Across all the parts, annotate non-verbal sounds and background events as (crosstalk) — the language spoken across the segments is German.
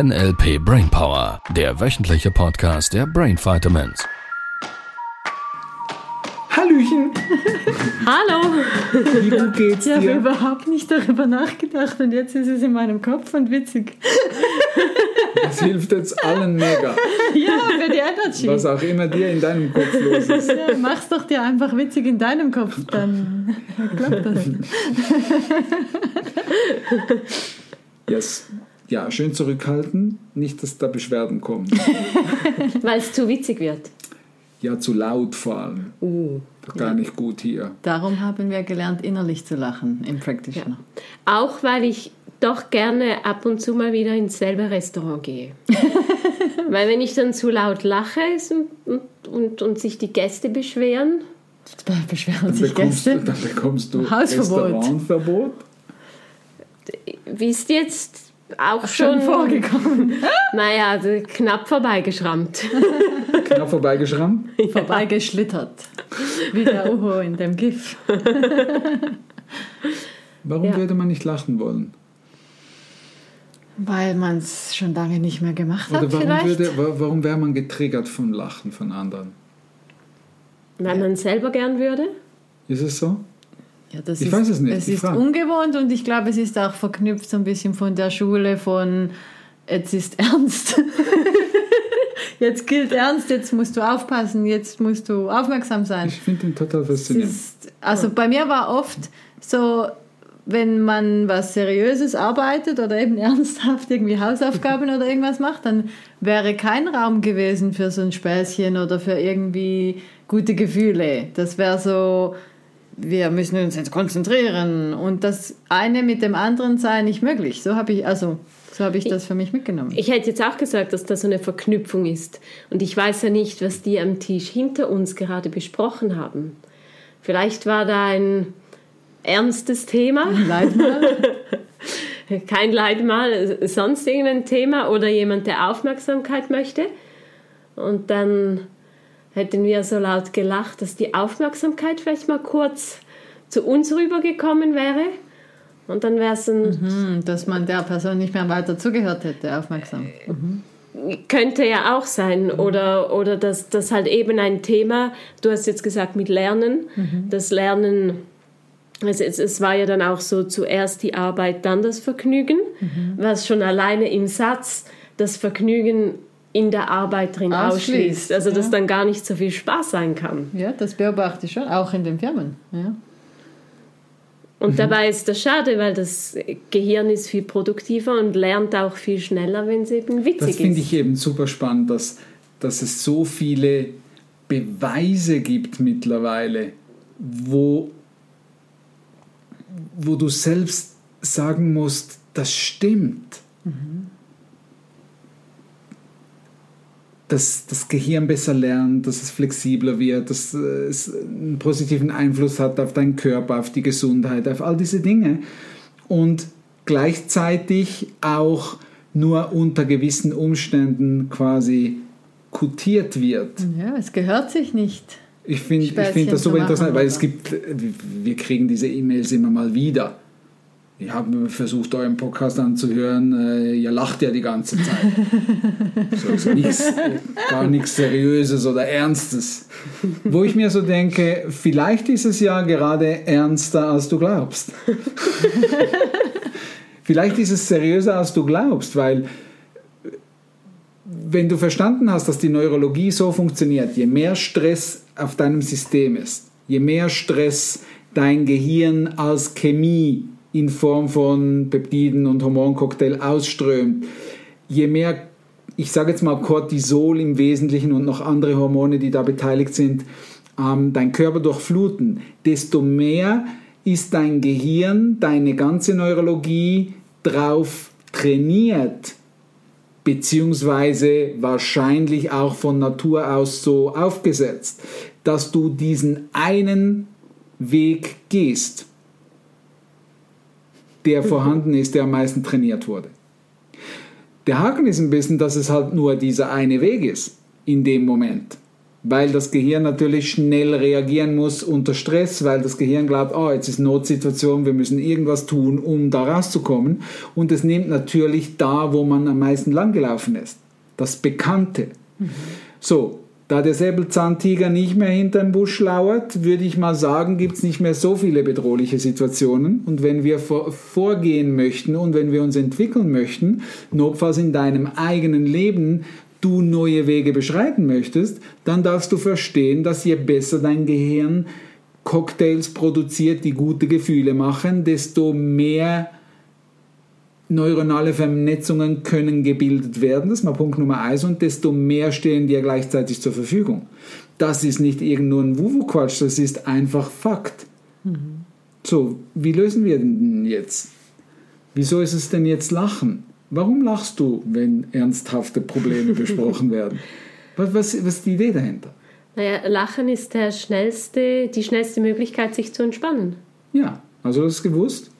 NLP Brainpower, der wöchentliche Podcast der Brain Vitamins. Hallöchen! Hallo! Wie gut geht's Ich habe dir? überhaupt nicht darüber nachgedacht und jetzt ist es in meinem Kopf und witzig. Das hilft jetzt allen mega. Ja, für die Energy. Was auch immer dir in deinem Kopf los ist. Ja, mach's doch dir einfach witzig in deinem Kopf, dann klappt das. Yes. Ja, schön zurückhalten. Nicht, dass da Beschwerden kommen. (laughs) Weil es zu witzig wird. Ja, zu laut vor allem. Uh. Gar nicht gut hier. Darum haben wir gelernt, innerlich zu lachen im Practitioner. Auch weil ich doch gerne ab und zu mal wieder ins selbe Restaurant gehe. (laughs) weil wenn ich dann zu laut lache und, und, und, und sich die Gäste beschweren, Beschweren Dann sich bekommst, Gäste. dann bekommst du Hausverbot. Restaurantverbot. wie ist jetzt auch Schon schon, vorgekommen. (laughs) naja, also knapp vorbeigeschrammt. (laughs) Knapp vorbeigeschrammt. Vorbeigeschlittert. Wie der Uho in dem GIF. Warum Ja. würde man nicht lachen wollen? Weil man es schon lange nicht mehr gemacht hat, Oder warum, vielleicht. würde, wa- warum wäre man getriggert vom Lachen von anderen? Weil man selber gern würde. Ist es so? Ja, das Ich ist, weiß es nicht, Es ist frag. ungewohnt und ich glaube, es ist auch verknüpft so ein bisschen von der Schule von jetzt ist (laughs) ernst. jetzt gilt ernst, jetzt musst du aufpassen, jetzt musst du aufmerksam sein. Ich finde ihn total faszinierend. ist, also bei mir war oft so, wenn man was Seriöses arbeitet oder eben (laughs) ernsthaft irgendwie Hausaufgaben oder irgendwas macht, dann wäre kein Raum gewesen für so ein Späßchen oder für irgendwie gute Gefühle. Das wäre so, wir müssen uns jetzt konzentrieren und das eine mit dem anderen sei nicht möglich. So habe ich, also, so habe ich das für mich mitgenommen. Ich hätte jetzt auch gesagt, dass das so eine Verknüpfung ist. Und ich weiß ja nicht, was die am Tisch hinter uns gerade besprochen haben. Vielleicht war da ein ernstes Thema, Leidmal. (laughs) kein Leidmal, sonst irgendein Thema oder jemand, der Aufmerksamkeit möchte. Und dann hätten wir so laut gelacht, dass die Aufmerksamkeit vielleicht mal kurz zu uns rübergekommen wäre. Und dann wäre es ein Hm, dass man der Person nicht mehr weiter zugehört hätte, aufmerksam. Könnte ja auch sein. Oder, oder dass das halt eben ein Thema, du hast jetzt gesagt mit Lernen, das Lernen, also es, es war ja dann auch so zuerst die Arbeit, dann das Vergnügen, was schon alleine im Satz das Vergnügen in der Arbeit drin Ausschließt, ausschließt. Also dass ja. dann gar nicht so viel Spaß sein kann. Ja, das beobachte ich schon, auch in den Firmen. Ja. Und dabei ist das schade, weil das Gehirn ist viel produktiver und lernt auch viel schneller, wenn es eben witzig Das ist. finde ich eben super spannend, dass, dass es so viele Beweise gibt mittlerweile, wo, wo du selbst sagen musst, das stimmt. Dass das Gehirn besser lernt, dass es flexibler wird, dass es einen positiven Einfluss hat auf deinen Körper, auf die Gesundheit, auf all diese Dinge. Und gleichzeitig auch nur unter gewissen Umständen quasi kutiert wird. ja, es gehört sich nicht. Ich finde find das super machen, interessant, weil es gibt, wir kriegen diese E-Mails immer mal wieder. Ich habe versucht, euren Podcast anzuhören. äh, Ihr lacht ja die ganze Zeit. (laughs) so, so nichts, gar nichts Seriöses oder Ernstes. Wo ich mir so denke, vielleicht ist es ja gerade ernster, als du glaubst. (laughs) vielleicht ist es seriöser, als du glaubst, weil wenn du verstanden hast, dass die Neurologie so funktioniert, je mehr Stress auf deinem System ist, je mehr Stress dein Gehirn als Chemie in Form von Peptiden und Hormoncocktail ausströmt, je mehr, ich sage jetzt mal Cortisol im Wesentlichen und noch andere Hormone, die da beteiligt sind, ähm, dein Körper durchfluten, desto mehr ist dein Gehirn, deine ganze Neurologie drauf trainiert, beziehungsweise wahrscheinlich auch von Natur aus so aufgesetzt, dass du diesen einen Weg gehst, der vorhanden ist, der am meisten trainiert wurde. Der Haken ist ein bisschen, dass es halt nur dieser eine Weg ist in dem Moment. weil das Gehirn natürlich schnell reagieren muss unter Stress, weil das Gehirn glaubt, oh, jetzt ist Notsituation, wir müssen irgendwas tun, um da rauszukommen. Und es nimmt natürlich da, wo man am meisten langgelaufen ist. Das Bekannte. Mhm. So, da der Säbelzahntiger nicht mehr hinter dem Busch lauert, würde ich mal sagen, gibt es nicht mehr so viele bedrohliche Situationen. Und wenn wir vor, vorgehen möchten und wenn wir uns entwickeln möchten, notfalls in deinem eigenen Leben du neue Wege beschreiten möchtest, dann darfst du verstehen, dass je besser dein Gehirn Cocktails produziert, die gute Gefühle machen, desto mehr neuronale Vernetzungen können gebildet werden. Das ist mal Punkt Nummer eins. Und desto mehr stehen dir gleichzeitig zur Verfügung. Das ist nicht irgend nur ein Wuwu-Quatsch, das ist einfach Fakt. Mhm. So, wie lösen wir denn jetzt? Wieso ist es denn jetzt Lachen? Warum lachst du, wenn ernsthafte Probleme besprochen werden? (laughs) Was, was, was ist die Idee dahinter? Naja, Lachen ist der schnellste, die schnellste Möglichkeit, sich zu entspannen. Ja, also hast du gewusst?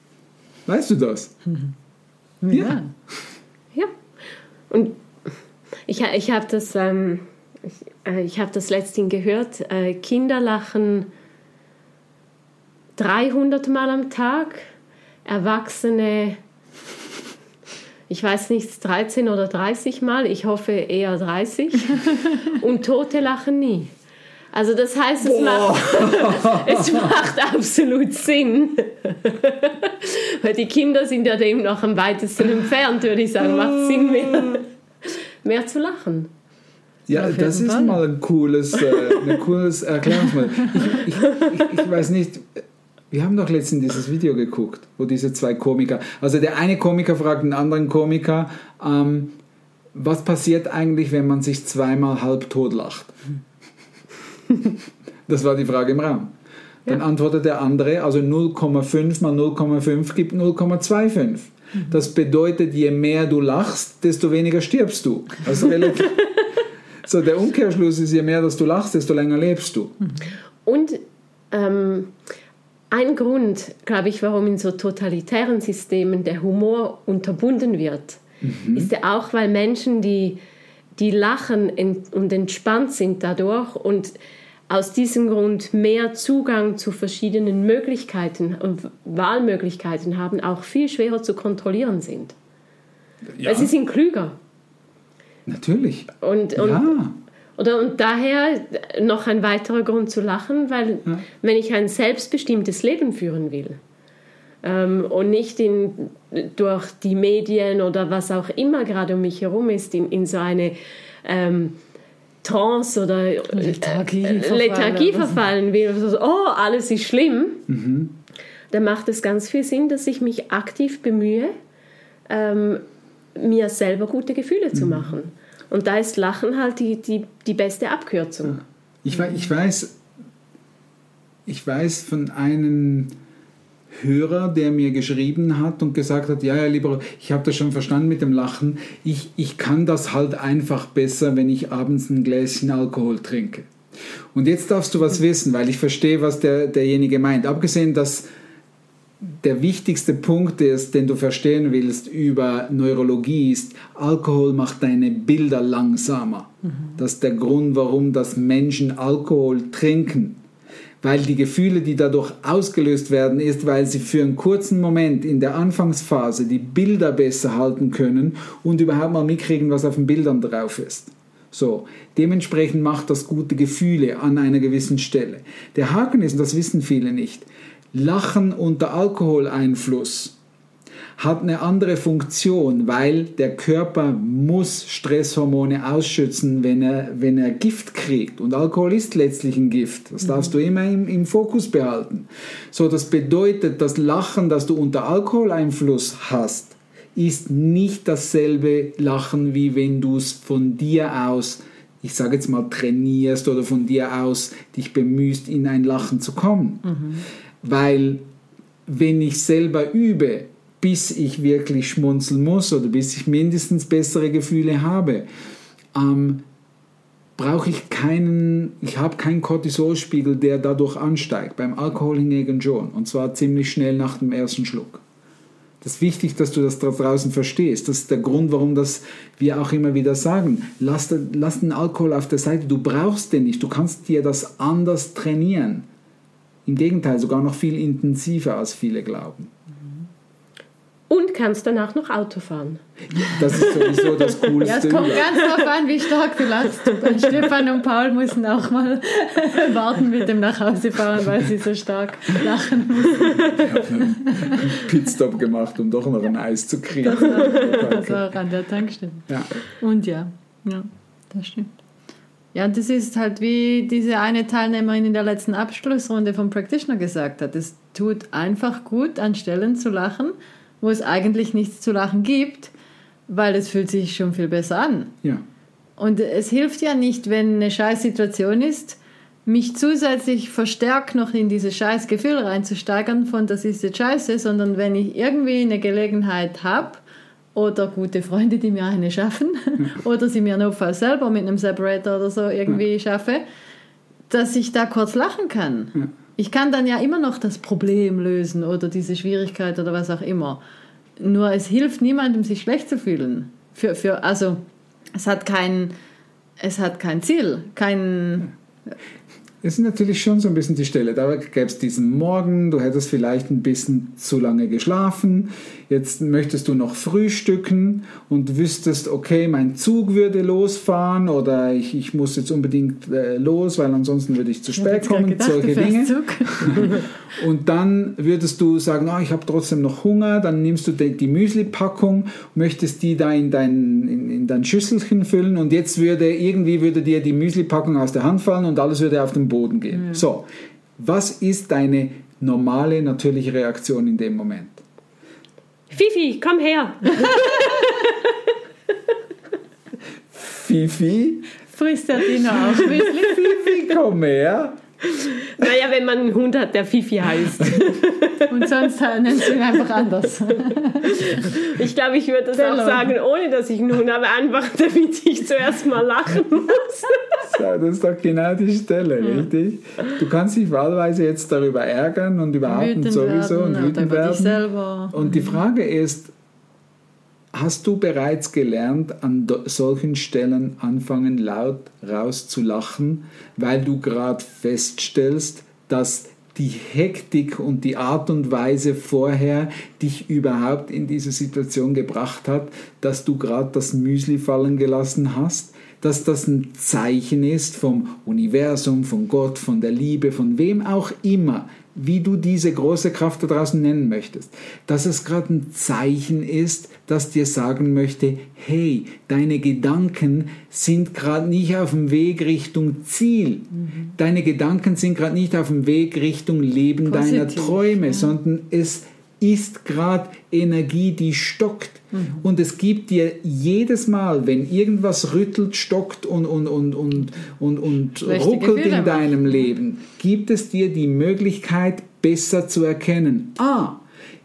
Weißt du das? (laughs) Ja. Ja. ja. Und ich, ich habe das, ähm, ich, äh, ich hab das letztens gehört. Äh, Kinder lachen 300 Mal am Tag, Erwachsene ich weiß nicht, 13 oder 30 Mal, ich hoffe eher 30. (laughs) Und Tote lachen nie. Also das heißt, es macht, (laughs) es macht absolut Sinn. Weil die Kinder sind ja dem noch am weitesten (laughs) entfernt, würde ich sagen. Macht Sinn, mehr, mehr zu lachen. Ja, das ist Fall. mal ein cooles, äh, ein cooles Erklärungsmodell. Ich, ich, ich, ich weiß nicht, wir haben doch letztens dieses Video geguckt, wo diese zwei Komiker, also der eine Komiker fragt den anderen Komiker, ähm, was passiert eigentlich, wenn man sich zweimal halb tot lacht? (laughs) Das war die Frage im Raum. Dann ja. antwortet der andere, also 0,5 mal 0,5 gibt 0,25. Das bedeutet, je mehr du lachst, desto weniger stirbst du. Also (laughs) so, der Umkehrschluss ist, je mehr dass du lachst, desto länger lebst du. Und ähm, ein Grund, glaube ich, warum in so totalitären Systemen der Humor unterbunden wird, mhm. ist ja auch, weil Menschen, die, die lachen und entspannt sind dadurch und aus diesem Grund mehr Zugang zu verschiedenen Möglichkeiten und Wahlmöglichkeiten haben, auch viel schwerer zu kontrollieren sind. Ja. Weil sie sind klüger. Natürlich. Und, und, ja. Oder und daher noch ein weiterer Grund zu lachen, weil ja. wenn ich ein selbstbestimmtes Leben führen will ähm, und nicht in, durch die Medien oder was auch immer gerade um mich herum ist, in, in so eine ähm, Trance oder Lethargie, äh, verfallen, Lethargie verfallen will, also, oh, alles ist schlimm, mhm. dann macht es ganz viel Sinn, dass ich mich aktiv bemühe, ähm, mir selber gute Gefühle mhm. zu machen. Und da ist Lachen halt die, die, die beste Abkürzung. Ich, ich, weiß, ich weiß von einem Hörer, der mir geschrieben hat und gesagt hat, ja, ja, lieber, ich habe das schon verstanden mit dem Lachen, ich, ich kann das halt einfach besser, wenn ich abends ein Gläschen Alkohol trinke. Und jetzt darfst du was wissen, weil ich verstehe, was der, derjenige meint. Abgesehen, dass der wichtigste Punkt ist, den du verstehen willst über Neurologie, ist, Alkohol macht deine Bilder langsamer. Mhm. Das ist der Grund, warum das Menschen Alkohol trinken. Weil die Gefühle, die dadurch ausgelöst werden, ist, weil sie für einen kurzen Moment in der Anfangsphase die Bilder besser halten können und überhaupt mal mitkriegen, was auf den Bildern drauf ist. So, dementsprechend macht das gute Gefühle an einer gewissen Stelle. Der Haken ist, und das wissen viele nicht, Lachen unter Alkoholeinfluss hat eine andere Funktion, weil der Körper muss Stresshormone ausschützen, wenn er, wenn er Gift kriegt. Und Alkohol ist letztlich ein Gift. Das darfst du immer im, im Fokus behalten. So, das bedeutet, das Lachen, das du unter Alkoholeinfluss hast, ist nicht dasselbe Lachen, wie wenn du es von dir aus, ich sage jetzt mal, trainierst oder von dir aus dich bemühst, in ein Lachen zu kommen. Mhm. Weil wenn ich selber übe, bis ich wirklich schmunzeln muss oder bis ich mindestens bessere Gefühle habe, ähm, brauche ich keinen, ich habe keinen Cortisolspiegel, der dadurch ansteigt. Beim Alkohol hingegen schon. Und zwar ziemlich schnell nach dem ersten Schluck. Das ist wichtig, dass du das da draußen verstehst. Das ist der Grund, warum das wir auch immer wieder sagen. Lass, lass den Alkohol auf der Seite. Du brauchst den nicht. Du kannst dir das anders trainieren. Im Gegenteil, sogar noch viel intensiver, als viele glauben. Und kannst danach noch Auto fahren. Das ist sowieso das Coolste. (laughs) Ja, es kommt ganz darauf an, wie stark du lachst. Stefan und Paul mussten auch mal (laughs) warten mit dem Nachhausefahren, weil sie so stark lachen mussten. Ich (laughs) habe einen Pitstop gemacht, um doch noch ein Eis zu kriegen. Das war, das war auch an der Tankstelle. Ja. Und ja, ja, das stimmt. Ja, das ist halt wie diese eine Teilnehmerin in der letzten Abschlussrunde vom Practitioner gesagt hat. Es tut einfach gut, an Stellen zu lachen, wo es eigentlich nichts zu lachen gibt, weil es fühlt sich schon viel besser an. ja. Und es hilft ja nicht, wenn eine Scheißsituation ist, mich zusätzlich verstärkt noch in dieses Scheißgefühl reinzusteigern von das ist jetzt scheiße, sondern wenn ich irgendwie eine Gelegenheit habe oder gute Freunde, die mir eine schaffen (laughs) oder sie mir notfalls selber mit einem Separator oder so irgendwie schaffe, dass ich da kurz lachen kann. Ich kann dann ja immer noch das Problem lösen oder diese Schwierigkeit oder was auch immer. Nur es hilft niemandem, sich schlecht zu fühlen. Für, für, also es hat kein, es hat kein Ziel, kein, Es ist natürlich schon so ein bisschen die Stelle. Da gäbe es diesen Morgen, du hättest vielleicht ein bisschen zu lange geschlafen. Jetzt möchtest du noch frühstücken und wüsstest, okay, mein Zug würde losfahren oder ich, ich muss jetzt unbedingt äh, los, weil ansonsten würde ich zu spät kommen. solche Dinge. (laughs) Und dann würdest du sagen, oh, ich habe trotzdem noch Hunger, dann nimmst du die, die Müsli-Packung, möchtest die da in dein, in, in dein Schüsselchen füllen und jetzt würde irgendwie würde dir die Müsli-Packung aus der Hand fallen und alles würde auf den Boden gehen. So, was ist deine normale, natürliche Reaktion in dem Moment? Fifi, komm her. Fifi, Frisst der Dino auch? Fifi, komm her. Naja, wenn man einen Hund hat, der Fifi heißt. (laughs) Und sonst nennst du ihn einfach anders. (laughs) Ich glaube, ich würde das auch Bello. sagen, ohne dass ich einen Hund habe, einfach (laughs) damit ich zuerst mal lachen muss. So, das ist doch genau die Stelle, richtig? Du kannst dich wahlweise jetzt darüber ärgern und überhaupt Wütend sowieso werden und wütend über dich werden. selber. Und die Frage ist, hast du bereits gelernt, an solchen Stellen anfangen, laut rauszulachen, weil du gerade feststellst, dass die Hektik und die Art und Weise vorher dich überhaupt in diese Situation gebracht hat, dass du gerade das Müsli fallen gelassen hast? dass das ein Zeichen ist vom Universum, von Gott, von der Liebe, von wem auch immer, wie du diese große Kraft da draußen nennen möchtest, dass es gerade ein Zeichen ist, das dir sagen möchte, hey, deine Gedanken sind gerade nicht auf dem Weg Richtung Ziel. Deine Gedanken sind gerade nicht auf dem Weg Richtung Leben deiner Positiv, Träume, ja. sondern es ist gerade Energie, die stockt. Und es gibt dir jedes Mal, wenn irgendwas rüttelt, stockt und, und, und, und, und, und ruckelt in deinem Leben, gibt es dir die Möglichkeit, besser zu erkennen. Ah,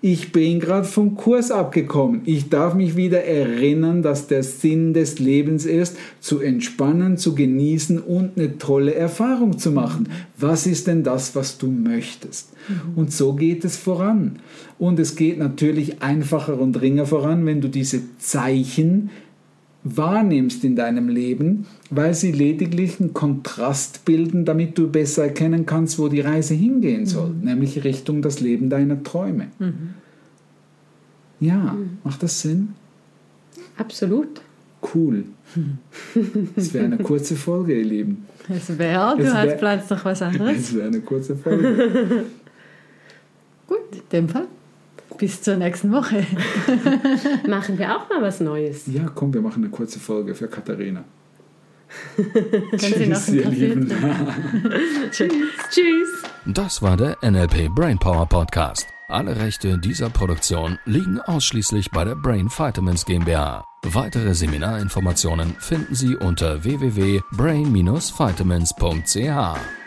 ich bin gerade vom Kurs abgekommen. Ich darf mich wieder erinnern, dass der Sinn des Lebens ist, zu entspannen, zu genießen und eine tolle Erfahrung zu machen. Was ist denn das, was du möchtest? Und so geht es voran. Und es geht natürlich einfacher und ringer voran, wenn du diese Zeichen wahrnimmst in deinem Leben, weil sie lediglich einen Kontrast bilden, damit du besser erkennen kannst, wo die Reise hingehen soll, nämlich Richtung das Leben deiner Träume. Ja, macht das Sinn? Absolut. Cool. (laughs) Es wäre eine kurze Folge, ihr Lieben. Es wäre, Es du wär- hast Platz noch was anderes. (laughs) Es wäre eine kurze Folge. (laughs) Gut, in dem Fall. Bis zur nächsten Woche. (laughs) Machen wir auch mal was Neues. Ja, komm, wir machen eine kurze Folge für Katharina. Können Sie noch einen ihr Lieben. (laughs) Tschüss. Das war der NLP Brainpower Podcast. Alle Rechte dieser Produktion liegen ausschließlich bei der Brain Vitamins GmbH. Weitere Seminarinformationen finden Sie unter www.brain-vitamins.ch.